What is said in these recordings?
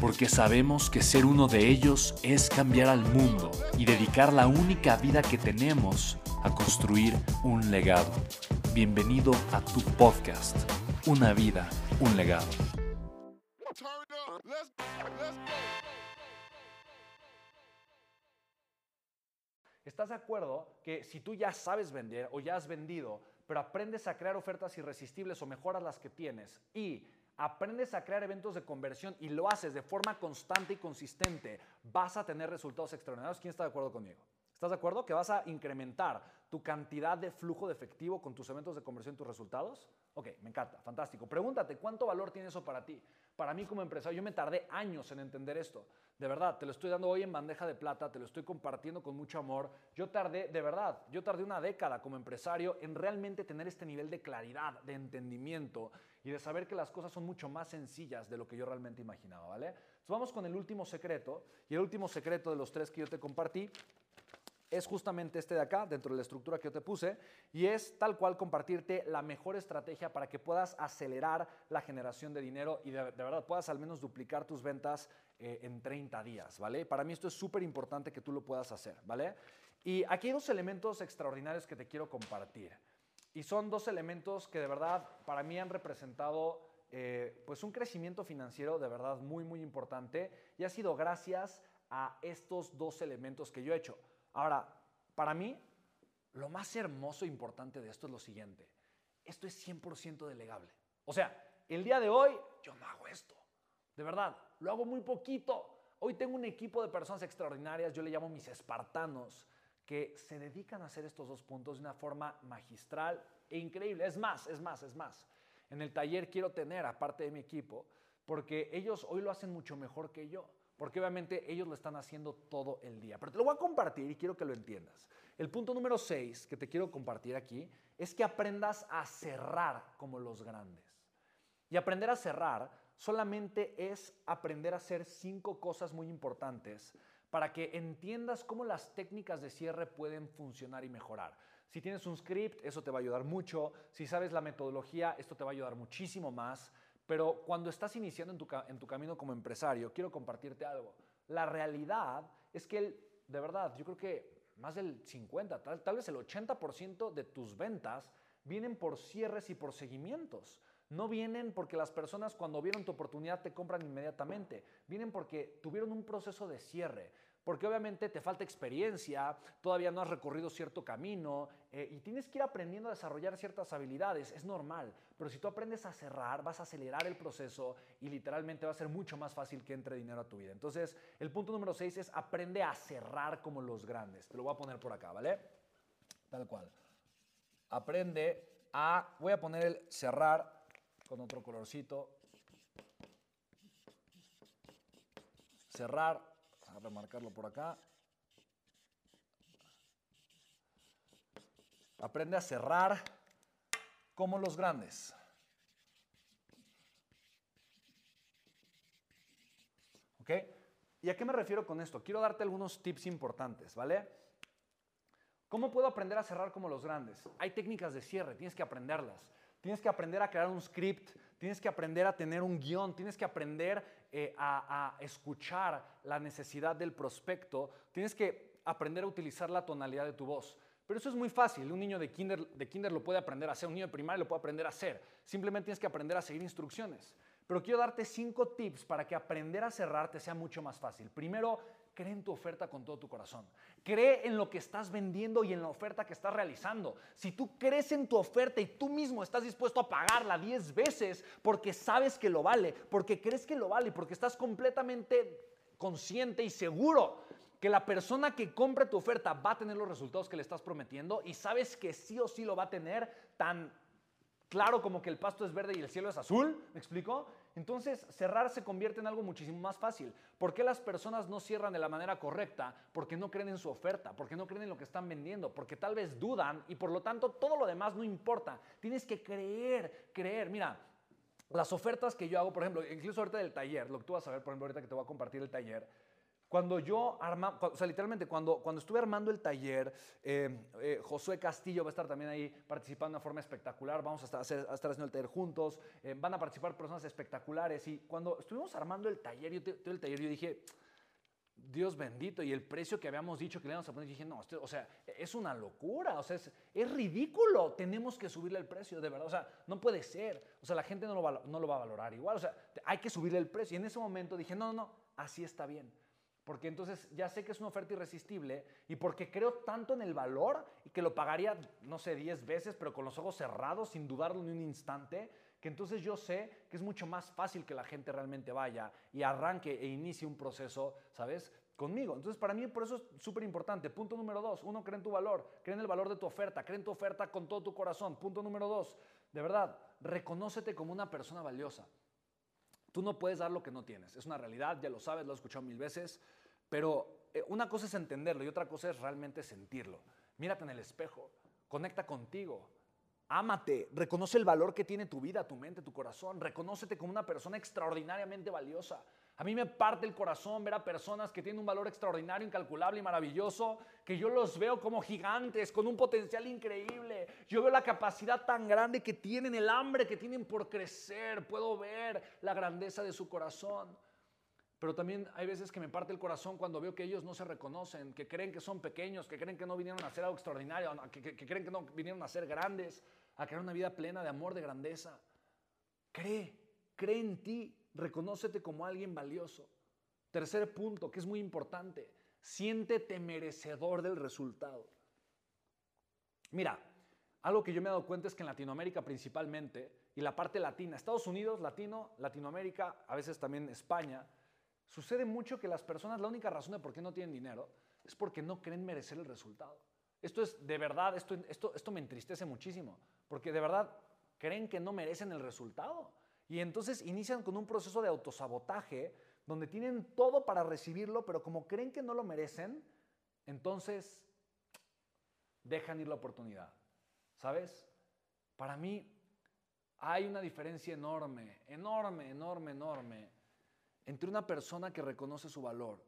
porque sabemos que ser uno de ellos es cambiar al mundo y dedicar la única vida que tenemos a construir un legado. Bienvenido a tu podcast, Una vida, un legado. ¿Estás de acuerdo que si tú ya sabes vender o ya has vendido, pero aprendes a crear ofertas irresistibles o mejoras las que tienes y aprendes a crear eventos de conversión y lo haces de forma constante y consistente, vas a tener resultados extraordinarios. ¿Quién está de acuerdo conmigo? ¿Estás de acuerdo que vas a incrementar tu cantidad de flujo de efectivo con tus eventos de conversión y tus resultados? Ok, me encanta, fantástico. Pregúntate, ¿cuánto valor tiene eso para ti? Para mí como empresario, yo me tardé años en entender esto. De verdad, te lo estoy dando hoy en bandeja de plata, te lo estoy compartiendo con mucho amor. Yo tardé, de verdad, yo tardé una década como empresario en realmente tener este nivel de claridad, de entendimiento y de saber que las cosas son mucho más sencillas de lo que yo realmente imaginaba, ¿vale? Vamos con el último secreto. Y el último secreto de los tres que yo te compartí es justamente este de acá, dentro de la estructura que yo te puse, y es tal cual compartirte la mejor estrategia para que puedas acelerar la generación de dinero y de, verdad puedas al menos duplicar tus ventas eh, en 30 días, ¿vale? Para mí esto es súper importante que tú lo puedas hacer, ¿vale? Y aquí hay dos elementos extraordinarios que te quiero compartir. Y son dos elementos que de verdad para mí han representado eh, pues un crecimiento financiero de verdad muy, muy importante y ha sido gracias a estos dos elementos que yo he hecho. Ahora, para mí, lo más hermoso e importante de esto es lo siguiente. Esto es 100% delegable. O sea, el día de hoy yo no hago esto. De verdad, lo hago muy poquito. Hoy tengo un equipo de personas extraordinarias, yo le llamo mis espartanos, que se dedican a hacer estos dos puntos de una forma magistral e increíble. Es más, es más, es más. En el taller quiero tener, aparte de mi equipo, porque ellos hoy lo hacen mucho mejor que yo, porque obviamente ellos lo están haciendo todo el día. Pero te lo voy a compartir y quiero que lo entiendas. El punto número 6 que te quiero compartir aquí es que aprendas a cerrar como los grandes. Y aprender a cerrar solamente es aprender a hacer cinco cosas muy importantes para que entiendas cómo las técnicas de cierre pueden funcionar y mejorar. Si tienes un script, eso te va a ayudar mucho. Si sabes la metodología, esto te va a ayudar muchísimo más. Pero cuando estás iniciando en tu, en tu camino como empresario, quiero compartirte algo. La realidad es que, de verdad, yo creo que más del 50, tal, tal vez el 80% de tus ventas vienen por cierres y por seguimientos. No vienen porque las personas cuando vieron tu oportunidad te compran inmediatamente. Vienen porque tuvieron un proceso de cierre. Porque obviamente te falta experiencia, todavía no has recorrido cierto camino eh, y tienes que ir aprendiendo a desarrollar ciertas habilidades. Es normal. Pero si tú aprendes a cerrar, vas a acelerar el proceso y literalmente va a ser mucho más fácil que entre dinero a tu vida. Entonces, el punto número 6 es aprende a cerrar como los grandes. Te lo voy a poner por acá, ¿vale? Tal cual. Aprende a, voy a poner el cerrar con otro colorcito. Cerrar, a remarcarlo por acá. Aprende a cerrar como los grandes. ¿Ok? ¿Y a qué me refiero con esto? Quiero darte algunos tips importantes, ¿vale? ¿Cómo puedo aprender a cerrar como los grandes? Hay técnicas de cierre, tienes que aprenderlas. Tienes que aprender a crear un script, tienes que aprender a tener un guion, tienes que aprender eh, a, escuchar la necesidad del prospecto, tienes que aprender a utilizar la tonalidad de tu voz. Pero eso es muy fácil, un niño de kinder, de kinder lo puede aprender a hacer, un niño de primaria lo puede aprender a hacer. Simplemente tienes que aprender a seguir instrucciones. Pero quiero darte cinco tips para que aprender a cerrarte sea mucho más fácil. Primero, cree en tu oferta con todo tu corazón. Cree en lo que estás vendiendo y en la oferta que estás realizando. Si tú crees en tu oferta y tú mismo estás dispuesto a pagarla 10 veces porque sabes que lo vale, porque crees que lo vale, porque estás completamente consciente y seguro que la persona que compre tu oferta va a tener los resultados que le estás prometiendo y sabes que sí o sí lo va a tener tan claro como que el pasto es verde y el cielo es azul, ¿me explico? Entonces, cerrar se convierte en algo muchísimo más fácil. ¿Por qué las personas no cierran de la manera correcta? Porque no creen en su oferta, porque no creen en lo que están vendiendo, porque tal vez dudan y por lo tanto todo lo demás no importa. Tienes que creer, creer. Mira, las ofertas que yo hago, por ejemplo, incluso ahorita del taller, lo que tú vas a ver, por ejemplo, ahorita que te voy a compartir el taller, cuando yo arma, o sea, literalmente, cuando, cuando estuve armando el taller, eh, eh, Josué Castillo va a estar también ahí participando de una forma espectacular. Vamos a estar, haciendo el taller juntos. Eh, van a participar personas espectaculares. Y cuando estuvimos armando el taller, yo, el taller, yo dije, Dios bendito, y el precio que habíamos dicho que le íbamos a poner, dije, no, o sea, es una locura, o sea, es, es, ridículo, tenemos que subirle el precio, de verdad, o sea, no puede ser, o sea, la gente no lo, va, no lo va a valorar igual, o sea, hay que subirle el precio. Y en ese momento dije, no, no, no, así está bien porque entonces ya sé que es una oferta irresistible y porque creo tanto en el valor y que lo pagaría, no sé, 10 veces, pero con los ojos cerrados, sin dudarlo ni un instante, que entonces yo sé que es mucho más fácil que la gente realmente vaya y arranque e inicie un proceso, ¿sabes? Conmigo. Entonces, para mí, por eso es súper importante. Punto número dos, uno, cree en tu valor, cree en el valor de tu oferta, cree en tu oferta con todo tu corazón. Punto número dos, de verdad, reconócete como una persona valiosa. Tú no puedes dar lo que no tienes. Es una realidad, ya lo sabes, lo he escuchado mil veces, pero eh, una cosa es entenderlo y otra cosa es realmente sentirlo. Mírate en el espejo, conecta contigo, ámate, reconoce el valor que tiene tu vida, tu mente, tu corazón, reconócete como una persona extraordinariamente valiosa. A mí me parte el corazón ver a personas que tienen un valor extraordinario, incalculable y maravilloso, que yo los veo como gigantes, con un potencial increíble. Yo veo la capacidad tan grande que tienen, el hambre que tienen por crecer. Puedo ver la grandeza de su corazón. Pero también hay veces que me parte el corazón cuando veo que ellos no se reconocen, que creen que son pequeños, que creen que no vinieron a hacer algo extraordinario, que, que creen que no vinieron a ser grandes, a crear una vida plena de amor, de grandeza. Cree, cree en ti, Reconócete como alguien valioso. Tercer punto, que es muy importante, siéntete merecedor del resultado. Mira, algo que yo me he dado cuenta es que en Latinoamérica principalmente, y la parte latina, Estados Unidos, latino, Latinoamérica, a veces también España, sucede mucho que las personas, la única razón de por qué no tienen dinero es porque no creen merecer el resultado. Esto es de verdad, esto, esto, esto me entristece muchísimo, porque de verdad creen que no merecen el resultado. Y entonces inician con un proceso de autosabotaje donde tienen todo para recibirlo, pero como creen que no lo merecen, entonces dejan ir la oportunidad. ¿Sabes? Para mí hay una diferencia enorme, enorme, enorme, enorme entre una persona que reconoce su valor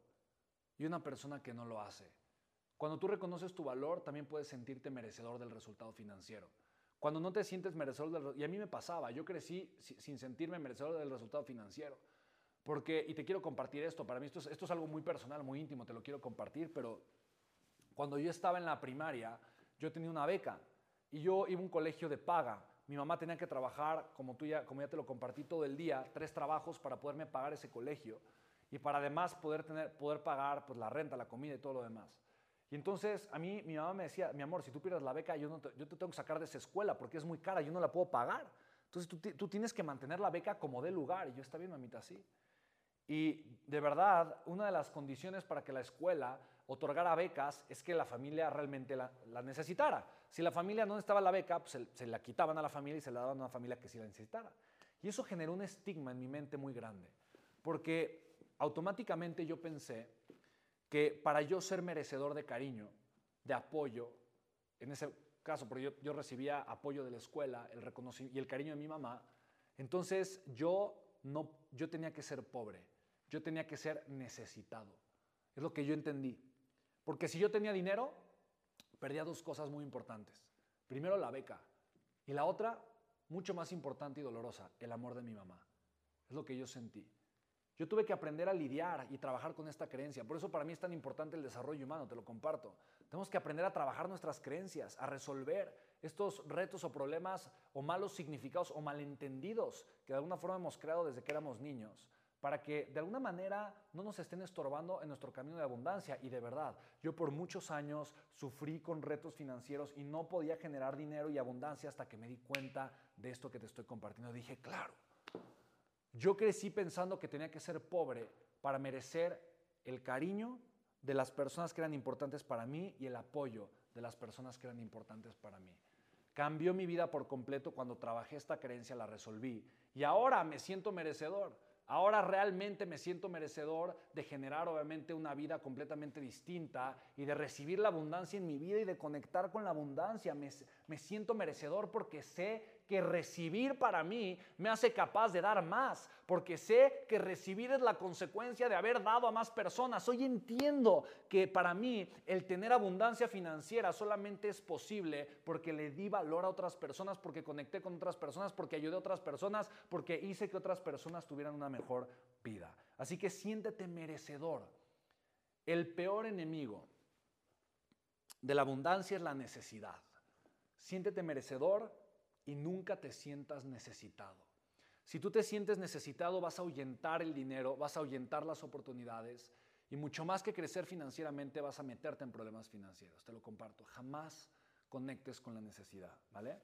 y una persona que no lo hace. Cuando tú reconoces tu valor, también puedes sentirte merecedor del resultado financiero. Cuando no te sientes merecedor del y a mí me pasaba, yo crecí sin sentirme merecedor del resultado financiero. Porque, y te quiero compartir esto, para mí esto es, esto es algo muy personal, muy íntimo, te lo quiero compartir, pero cuando yo estaba en la primaria, yo tenía una beca y yo iba a un colegio de paga. Mi mamá tenía que trabajar, como, tú ya, como ya te lo compartí todo el día, tres trabajos para poderme pagar ese colegio y para además poder, tener, poder pagar pues, la renta, la comida y todo lo demás. Y entonces a mí mi mamá me decía, mi amor, si tú pierdes la beca, yo, te, yo te tengo que sacar de esa escuela porque es muy cara, yo no la puedo pagar. Entonces tú, tú tienes que mantener la beca como de lugar. Y yo, está bien, mamita, sí. Y de verdad, una de las condiciones para que la escuela otorgara becas es que la familia realmente la, la necesitara. Si la familia no necesitaba la beca, pues se, se, la quitaban a la familia y se la daban a una familia que sí la necesitara. Y eso generó un estigma en mi mente muy grande, porque automáticamente yo pensé que para yo ser merecedor de cariño, de apoyo, en ese caso, porque yo, recibía apoyo de la escuela el y el cariño de mi mamá, entonces yo, no, yo tenía que ser pobre, yo tenía que ser necesitado. Es lo que yo entendí. Porque si yo tenía dinero, perdía dos cosas muy importantes. Primero, la beca. Y la otra, mucho más importante y dolorosa, el amor de mi mamá. Es lo que yo sentí. Yo tuve que aprender a lidiar y trabajar con esta creencia. Por eso para mí es tan importante el desarrollo humano, te lo comparto. Tenemos que aprender a trabajar nuestras creencias, a resolver estos retos o problemas o malos significados o malentendidos que de alguna forma hemos creado desde que éramos niños para que de alguna manera no nos estén estorbando en nuestro camino de abundancia. Y de verdad, yo por muchos años sufrí con retos financieros y no podía generar dinero y abundancia hasta que me di cuenta de esto que te estoy compartiendo. Dije, claro, yo crecí pensando que tenía que ser pobre para merecer el cariño de las personas que eran importantes para mí y el apoyo de las personas que eran importantes para mí. Cambió mi vida por completo cuando trabajé esta creencia, la resolví y ahora me siento merecedor. Ahora realmente me siento merecedor de generar obviamente una vida completamente distinta y de recibir la abundancia en mi vida y de conectar con la abundancia. Me, siento merecedor porque sé que recibir para mí me hace capaz de dar más, porque sé que recibir es la consecuencia de haber dado a más personas. Hoy entiendo que para mí el tener abundancia financiera solamente es posible porque le di valor a otras personas, porque conecté con otras personas, porque ayudé a otras personas, porque hice que otras personas tuvieran una mejor vida. Así que siéntete merecedor. El peor enemigo de la abundancia es la necesidad. Siéntete merecedor y nunca te sientas necesitado. Si tú te sientes necesitado, vas a ahuyentar el dinero, vas a ahuyentar las oportunidades y mucho más que crecer financieramente, vas a meterte en problemas financieros. Te lo comparto. Jamás conectes con la necesidad, ¿vale?